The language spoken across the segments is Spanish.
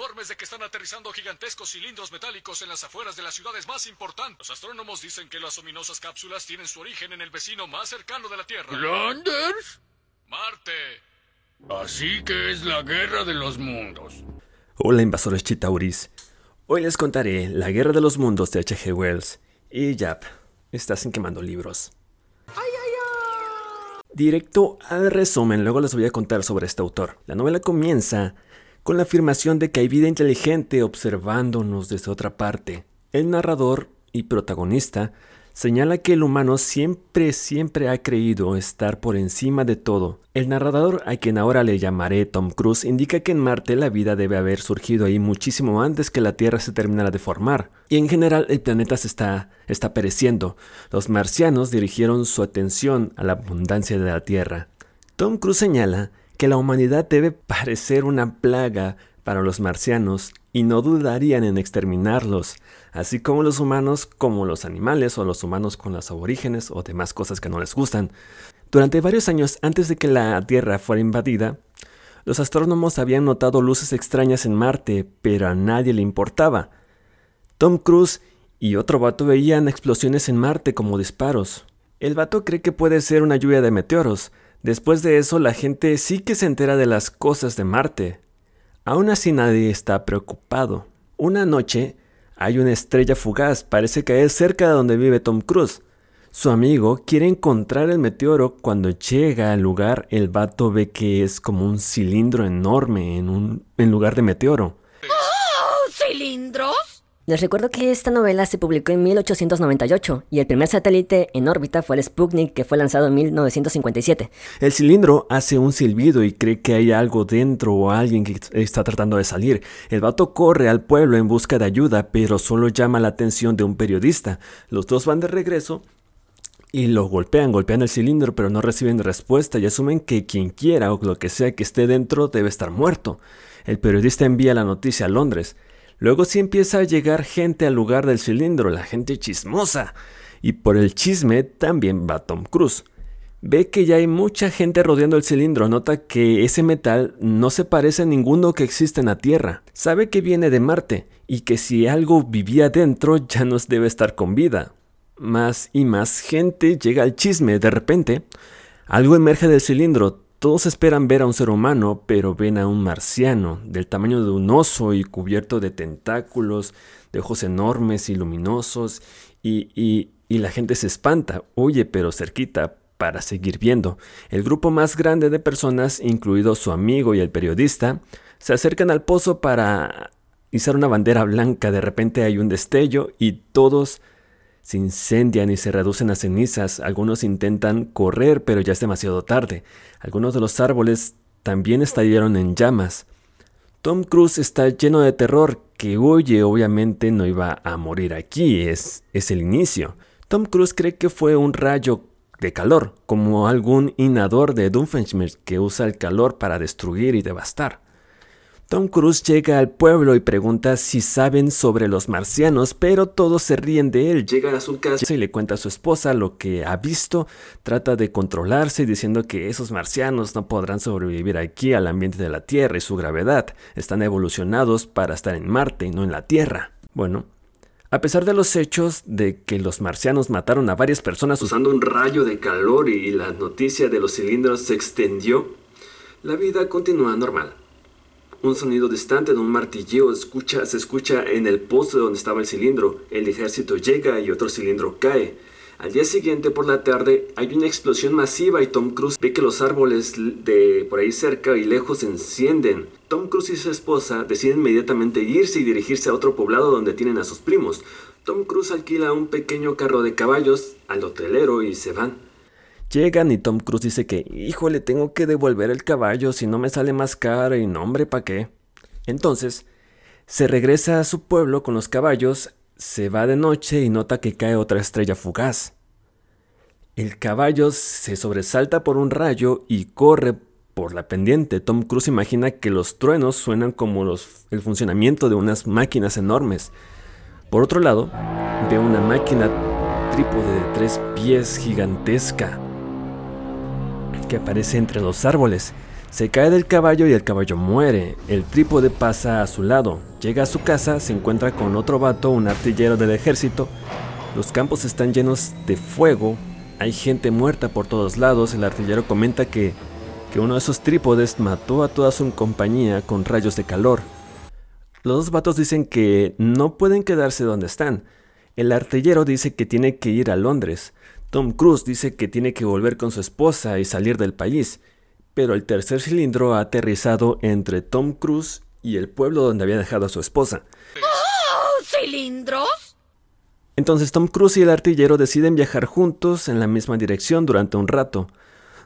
informes de que están aterrizando gigantescos cilindros metálicos en las afueras de las ciudades más importantes. Los astrónomos dicen que las ominosas cápsulas tienen su origen en el vecino más cercano de la Tierra. ¿Landers? Marte. Así que es la guerra de los mundos. Hola invasores Chitauris. Hoy les contaré La Guerra de los Mundos de H.G. Wells. Y ya, estás en quemando libros. Directo al resumen, luego les voy a contar sobre este autor. La novela comienza con la afirmación de que hay vida inteligente observándonos desde otra parte. El narrador y protagonista señala que el humano siempre, siempre ha creído estar por encima de todo. El narrador, a quien ahora le llamaré Tom Cruise, indica que en Marte la vida debe haber surgido ahí muchísimo antes que la Tierra se terminara de formar, y en general el planeta se está, está pereciendo. Los marcianos dirigieron su atención a la abundancia de la Tierra. Tom Cruise señala que la humanidad debe parecer una plaga para los marcianos y no dudarían en exterminarlos, así como los humanos como los animales o los humanos con las aborígenes o demás cosas que no les gustan. Durante varios años antes de que la Tierra fuera invadida, los astrónomos habían notado luces extrañas en Marte, pero a nadie le importaba. Tom Cruise y otro vato veían explosiones en Marte como disparos. El vato cree que puede ser una lluvia de meteoros. Después de eso, la gente sí que se entera de las cosas de Marte, Aún así nadie está preocupado. Una noche hay una estrella fugaz, parece caer cerca de donde vive Tom Cruise. Su amigo quiere encontrar el meteoro. Cuando llega al lugar, el vato ve que es como un cilindro enorme en, un, en lugar de meteoro. Les recuerdo que esta novela se publicó en 1898 y el primer satélite en órbita fue el Sputnik que fue lanzado en 1957. El cilindro hace un silbido y cree que hay algo dentro o alguien que está tratando de salir. El vato corre al pueblo en busca de ayuda, pero solo llama la atención de un periodista. Los dos van de regreso y lo golpean, golpean el cilindro, pero no reciben respuesta y asumen que quien quiera o lo que sea que esté dentro debe estar muerto. El periodista envía la noticia a Londres. Luego sí empieza a llegar gente al lugar del cilindro, la gente chismosa. Y por el chisme también va Tom Cruise. Ve que ya hay mucha gente rodeando el cilindro, nota que ese metal no se parece a ninguno que existe en la Tierra. Sabe que viene de Marte y que si algo vivía dentro ya no debe estar con vida. Más y más gente llega al chisme. De repente, algo emerge del cilindro, todos esperan ver a un ser humano, pero ven a un marciano, del tamaño de un oso y cubierto de tentáculos, de ojos enormes y luminosos, y, la gente se espanta, huye pero cerquita para seguir viendo. El grupo más grande de personas, incluido su amigo y el periodista, se acercan al pozo para izar una bandera blanca. De repente hay un destello y todos se incendian y se reducen a cenizas, algunos intentan correr pero ya es demasiado tarde, algunos de los árboles también estallaron en llamas. Tom Cruise está lleno de terror, que huye obviamente no iba a morir aquí, es, es el inicio. Tom Cruise cree que fue un rayo de calor, como algún inador de Doomfenshmirtz que usa el calor para destruir y devastar. Tom Cruise llega al pueblo y pregunta si saben sobre los marcianos, pero todos se ríen de él. Llega a su casa y le cuenta a su esposa lo que ha visto, trata de controlarse diciendo que esos marcianos no podrán sobrevivir aquí al ambiente de la Tierra y su gravedad. Están evolucionados para estar en Marte y no en la Tierra. Bueno, a pesar de los hechos de que los marcianos mataron a varias personas usando un rayo de calor y la noticia de los cilindros se extendió, la vida continúa normal. Un sonido distante de un martilleo escucha, se escucha en el poste donde estaba el cilindro. El ejército llega y otro cilindro cae. Al día siguiente por la tarde hay una explosión masiva y Tom Cruise ve que los árboles de por ahí cerca y lejos se encienden. Tom Cruise y su esposa deciden inmediatamente irse y dirigirse a otro poblado donde tienen a sus primos. Tom Cruise alquila un pequeño carro de caballos al hotelero y se van. Llegan y Tom Cruise dice que, híjole, tengo que devolver el caballo si no me sale más caro y no, hombre, ¿para qué? Entonces, se regresa a su pueblo con los caballos, se va de noche y nota que cae otra estrella fugaz. El caballo se sobresalta por un rayo y corre por la pendiente. Tom Cruise imagina que los truenos suenan como los, el funcionamiento de unas máquinas enormes. Por otro lado, ve una máquina trípode de tres pies gigantesca que aparece entre los árboles. Se cae del caballo y el caballo muere. El trípode pasa a su lado. Llega a su casa, se encuentra con otro vato, un artillero del ejército. Los campos están llenos de fuego. Hay gente muerta por todos lados. El artillero comenta que, que uno de esos trípodes mató a toda su compañía con rayos de calor. Los dos vatos dicen que no pueden quedarse donde están. El artillero dice que tiene que ir a Londres. Tom Cruise dice que tiene que volver con su esposa y salir del país pero el tercer cilindro ha aterrizado entre Tom Cruise y el pueblo donde había dejado a su esposa. ¡Oh, cilindros! Entonces Tom Cruise y el artillero deciden viajar juntos en la misma dirección durante un rato.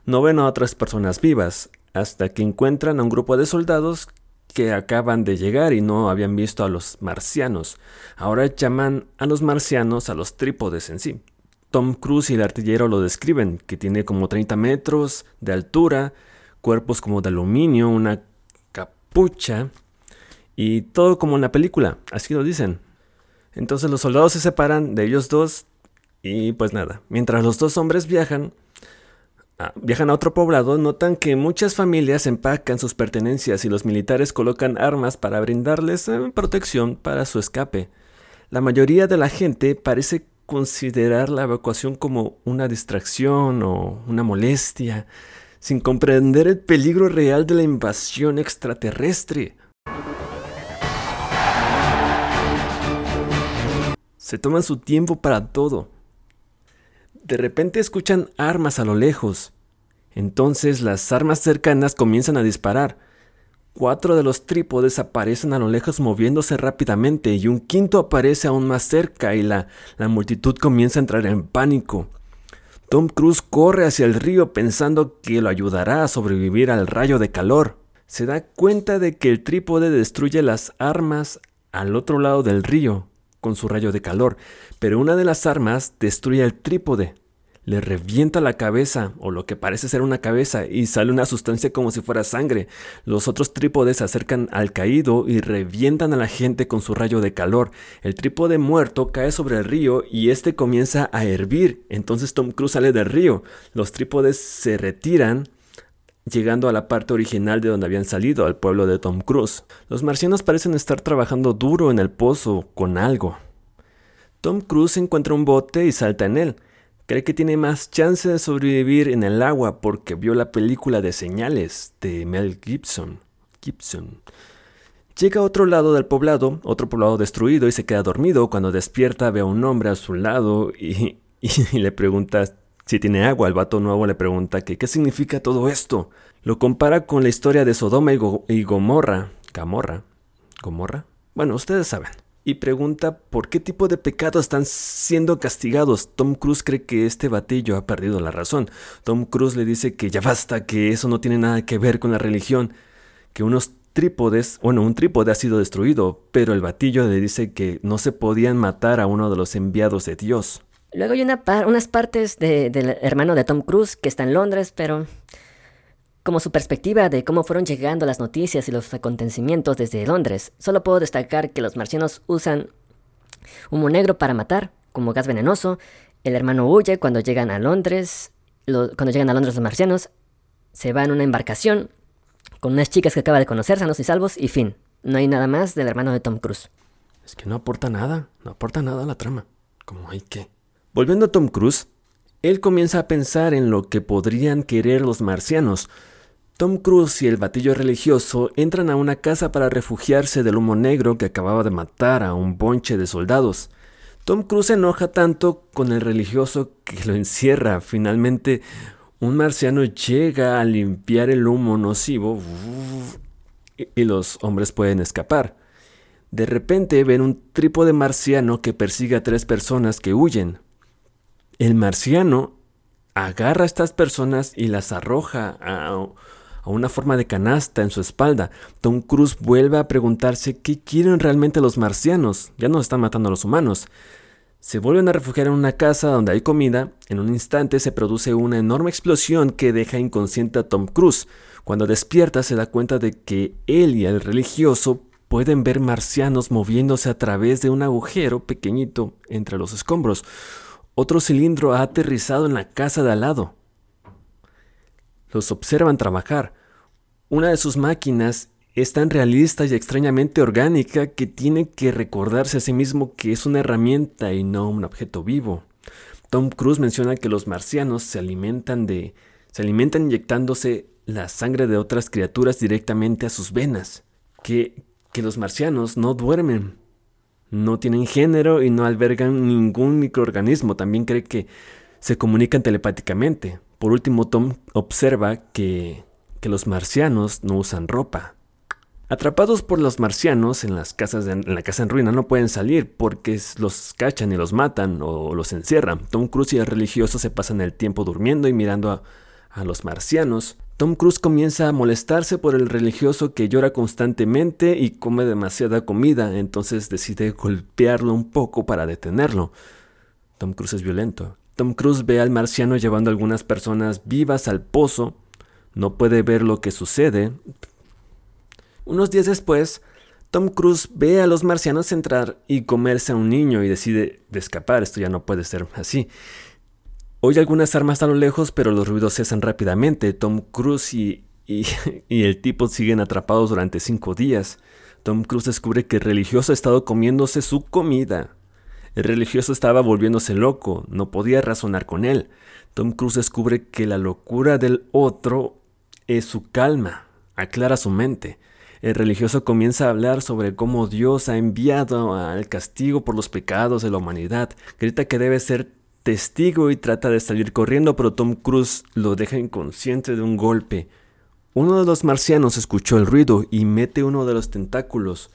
No ven a otras personas vivas, hasta que encuentran a un grupo de soldados que acaban de llegar y no habían visto a los marcianos. Ahora llaman a los marcianos a los trípodes en sí. Tom Cruise y el artillero lo describen, que tiene como 30 metros de altura, cuerpos como de aluminio, una capucha y todo como en la película, así lo dicen. Entonces los soldados se separan de ellos dos y pues nada, mientras los dos hombres viajan, ah, viajan a otro poblado, notan que muchas familias empacan sus pertenencias y los militares colocan armas para brindarles eh, protección para su escape. La mayoría de la gente parece considerar la evacuación como una distracción o una molestia sin comprender el peligro real de la invasión extraterrestre. Se toman su tiempo para todo. De repente escuchan armas a lo lejos. Entonces las armas cercanas comienzan a disparar. Cuatro de los trípodes aparecen a lo lejos moviéndose rápidamente y un quinto aparece aún más cerca y la, la multitud comienza a entrar en pánico. Tom Cruise corre hacia el río pensando que lo ayudará a sobrevivir al rayo de calor. Se da cuenta de que el trípode destruye las armas al otro lado del río con su rayo de calor, pero una de las armas destruye el trípode le revienta la cabeza, o lo que parece ser una cabeza, y sale una sustancia como si fuera sangre. Los otros trípodes se acercan al caído y revientan a la gente con su rayo de calor. El trípode muerto cae sobre el río y este comienza a hervir. Entonces Tom Cruise sale del río. Los trípodes se retiran llegando a la parte original de donde habían salido, al pueblo de Tom Cruise. Los marcianos parecen estar trabajando duro en el pozo con algo. Tom Cruise encuentra un bote y salta en él. Cree que tiene más chance de sobrevivir en el agua porque vio la película de señales de Mel Gibson. Gibson. Llega a otro lado del poblado, otro poblado destruido y se queda dormido. Cuando despierta ve a un hombre a su lado y, le pregunta si tiene agua. El vato nuevo le pregunta que qué significa todo esto. Lo compara con la historia de Sodoma y, y Gomorra. ¿Gomorra? Bueno, ustedes saben y pregunta por qué tipo de pecado están siendo castigados. Tom Cruise cree que este batillo ha perdido la razón. Tom Cruise le dice que ya basta, que eso no tiene nada que ver con la religión, que unos trípodes, bueno, un trípode ha sido destruido, pero el batillo le dice que no se podían matar a uno de los enviados de Dios. Luego hay unas partes del hermano de Tom Cruise que está en Londres, pero como su perspectiva de cómo fueron llegando las noticias y los acontecimientos desde Londres, solo puedo destacar que los marcianos usan humo negro para matar, como gas venenoso. El hermano huye cuando llegan a Londres. cuando llegan a Londres los marcianos, se va en una embarcación con unas chicas que acaba de conocer, sanos y salvos, y fin. No hay nada más del hermano de Tom Cruise. Es que no aporta nada, no aporta nada a la trama. Como hay que. Volviendo a Tom Cruise, él comienza a pensar en lo que podrían querer los marcianos, Tom Cruise y el batillo religioso entran a una casa para refugiarse del humo negro que acababa de matar a un bonche de soldados. Tom Cruise se enoja tanto con el religioso que lo encierra. Finalmente, un marciano llega a limpiar el humo nocivo y los hombres pueden escapar. De repente ven un trípode marciano que persigue a tres personas que huyen. El marciano agarra a estas personas y las arroja a a una forma de canasta en su espalda. Tom Cruise vuelve a preguntarse qué quieren realmente los marcianos. Ya no están matando a los humanos. Se vuelven a refugiar en una casa donde hay comida. En un instante se produce una enorme explosión que deja inconsciente a Tom Cruise. Cuando despierta se da cuenta de que él y el religioso pueden ver marcianos moviéndose a través de un agujero pequeñito entre los escombros. Otro cilindro ha aterrizado en la casa de al lado. Los observan trabajar. una de sus máquinas es tan realista y extrañamente orgánica que tiene que recordarse a sí mismo que es una herramienta y no un objeto vivo. Tom Cruise menciona que los marcianos se alimentan de se alimentan inyectándose la sangre de otras criaturas directamente a sus venas, que, que los marcianos no duermen, no tienen género y no albergan ningún microorganismo. También cree que se comunican telepáticamente. Por último, Tom observa que, que los marcianos no usan ropa. Atrapados por los marcianos en, las casas en la casa en ruina no pueden salir porque los cachan y los matan o los encierran. Tom Cruise y el religioso se pasan el tiempo durmiendo y mirando a, a los marcianos. Tom Cruise comienza a molestarse por el religioso que llora constantemente y come demasiada comida, entonces decide golpearlo un poco para detenerlo. Tom Cruise es violento. Tom Cruise ve al marciano llevando a algunas personas vivas al pozo. No puede ver lo que sucede, unos días después, Tom Cruise ve a los marcianos entrar y comerse a un niño y decide de escapar. Esto ya no puede ser así. Oye algunas armas a lo lejos, pero los ruidos cesan rápidamente. Tom Cruise y, y, el tipo siguen atrapados durante cinco días. Tom Cruise descubre que el religioso ha estado comiéndose su comida. El religioso estaba volviéndose loco, no podía razonar con él. Tom Cruise descubre que la locura del otro es su calma, aclara su mente. El religioso comienza a hablar sobre cómo Dios ha enviado al castigo por los pecados de la humanidad. Grita que debe ser testigo y trata de salir corriendo, pero Tom Cruise lo deja inconsciente de un golpe. Uno de los marcianos escuchó el ruido y mete uno de los tentáculos.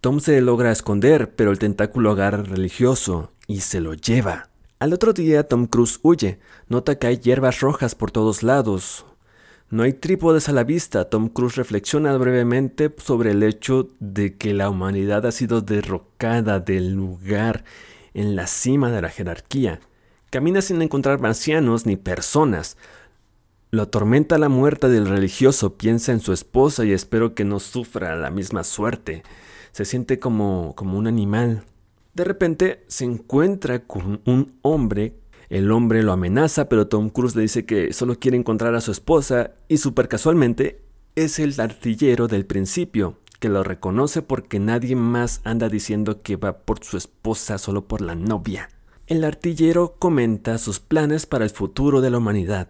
Tom se logra esconder, pero el tentáculo agarra al religioso y se lo lleva. Al otro día Tom Cruise huye. Nota que hay hierbas rojas por todos lados, no hay trípodes a la vista. Tom Cruise reflexiona brevemente sobre el hecho de que la humanidad ha sido derrocada del lugar en la cima de la jerarquía. Camina sin encontrar marcianos ni personas. Lo atormenta la muerte del religioso, piensa en su esposa y espero que no sufra la misma suerte. Se siente como, como un animal. De repente se encuentra con un hombre el hombre lo amenaza, pero Tom Cruise le dice que solo quiere encontrar a su esposa y super casualmente es el artillero del principio, que lo reconoce porque nadie más anda diciendo que va por su esposa solo por la novia. El artillero comenta sus planes para el futuro de la humanidad.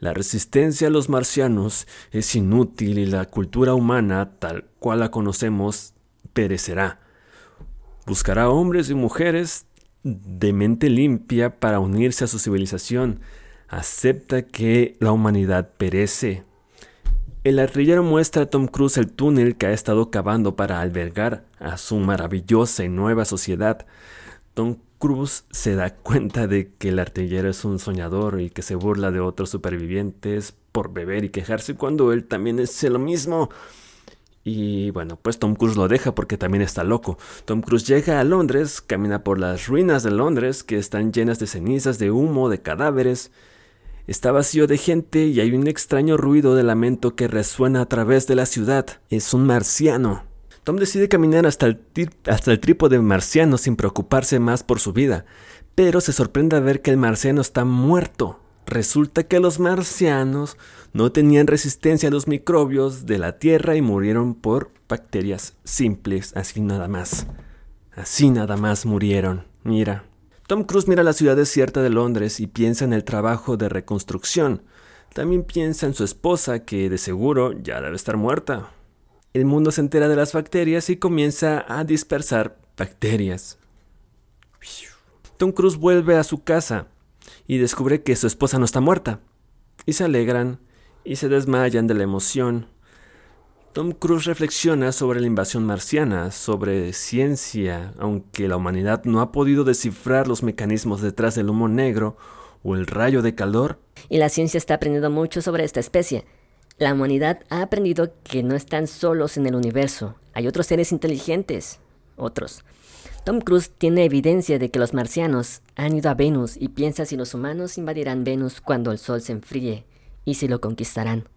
La resistencia a los marcianos es inútil y la cultura humana, tal cual la conocemos, perecerá. Buscará hombres y mujeres de mente limpia para unirse a su civilización. Acepta que la humanidad perece. El artillero muestra a Tom Cruise el túnel que ha estado cavando para albergar a su maravillosa y nueva sociedad. Tom Cruise se da cuenta de que el artillero es un soñador y que se burla de otros supervivientes por beber y quejarse cuando él también es lo mismo. Y bueno, pues Tom Cruise lo deja porque también está loco. Tom Cruise llega a Londres, camina por las ruinas de Londres que están llenas de cenizas, de humo, de cadáveres. Está vacío de gente y hay un extraño ruido de lamento que resuena a través de la ciudad. Es un marciano. Tom decide caminar hasta el, hasta el trípode marciano sin preocuparse más por su vida, pero se sorprende al ver que el marciano está muerto. Resulta que los marcianos no tenían resistencia a los microbios de la Tierra y murieron por bacterias simples, así nada más. Así nada más murieron. Mira. Tom Cruise mira la ciudad desierta de Londres y piensa en el trabajo de reconstrucción. También piensa en su esposa, que de seguro ya debe estar muerta. El mundo se entera de las bacterias y comienza a dispersar bacterias. Tom Cruise vuelve a su casa y descubre que su esposa no está muerta. Y se alegran y se desmayan de la emoción. Tom Cruise reflexiona sobre la invasión marciana, sobre ciencia, aunque la humanidad no ha podido descifrar los mecanismos detrás del humo negro o el rayo de calor. Y la ciencia está aprendiendo mucho sobre esta especie. La humanidad ha aprendido que no están solos en el universo. Hay otros seres inteligentes. Otros. Tom Cruise tiene evidencia de que los marcianos han ido a Venus y piensa si los humanos invadirán Venus cuando el Sol se enfríe y si lo conquistarán.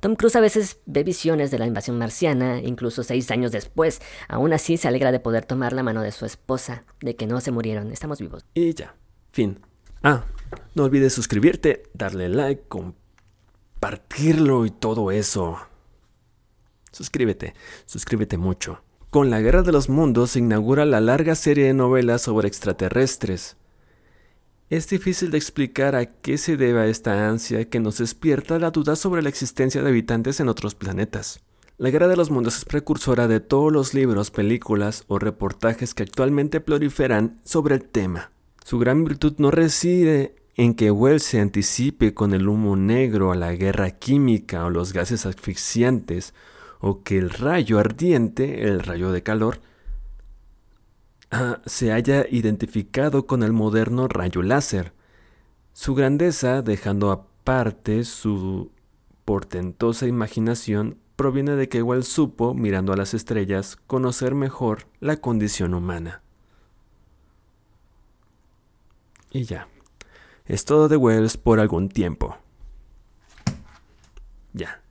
Tom Cruise a veces ve visiones de la invasión marciana, incluso seis años después. Aún así se alegra de poder tomar la mano de su esposa, de que no se murieron, estamos vivos. Y ya, fin. Ah, no olvides suscribirte, darle like, partirlo y todo eso. Suscríbete, suscríbete mucho. Con la Guerra de los Mundos se inaugura la larga serie de novelas sobre extraterrestres. Es difícil de explicar a qué se debe esta ansia que nos despierta la duda sobre la existencia de habitantes en otros planetas. La Guerra de los Mundos es precursora de todos los libros, películas o reportajes que actualmente proliferan sobre el tema. Su gran virtud no reside en que Wells se anticipe con el humo negro a la guerra química o los gases asfixiantes, o que el rayo ardiente, el rayo de calor, ah, se haya identificado con el moderno rayo láser. Su grandeza, dejando aparte su portentosa imaginación, proviene de que Wells supo, mirando a las estrellas, conocer mejor la condición humana. Y ya. Es todo de Wells por algún tiempo. Ya.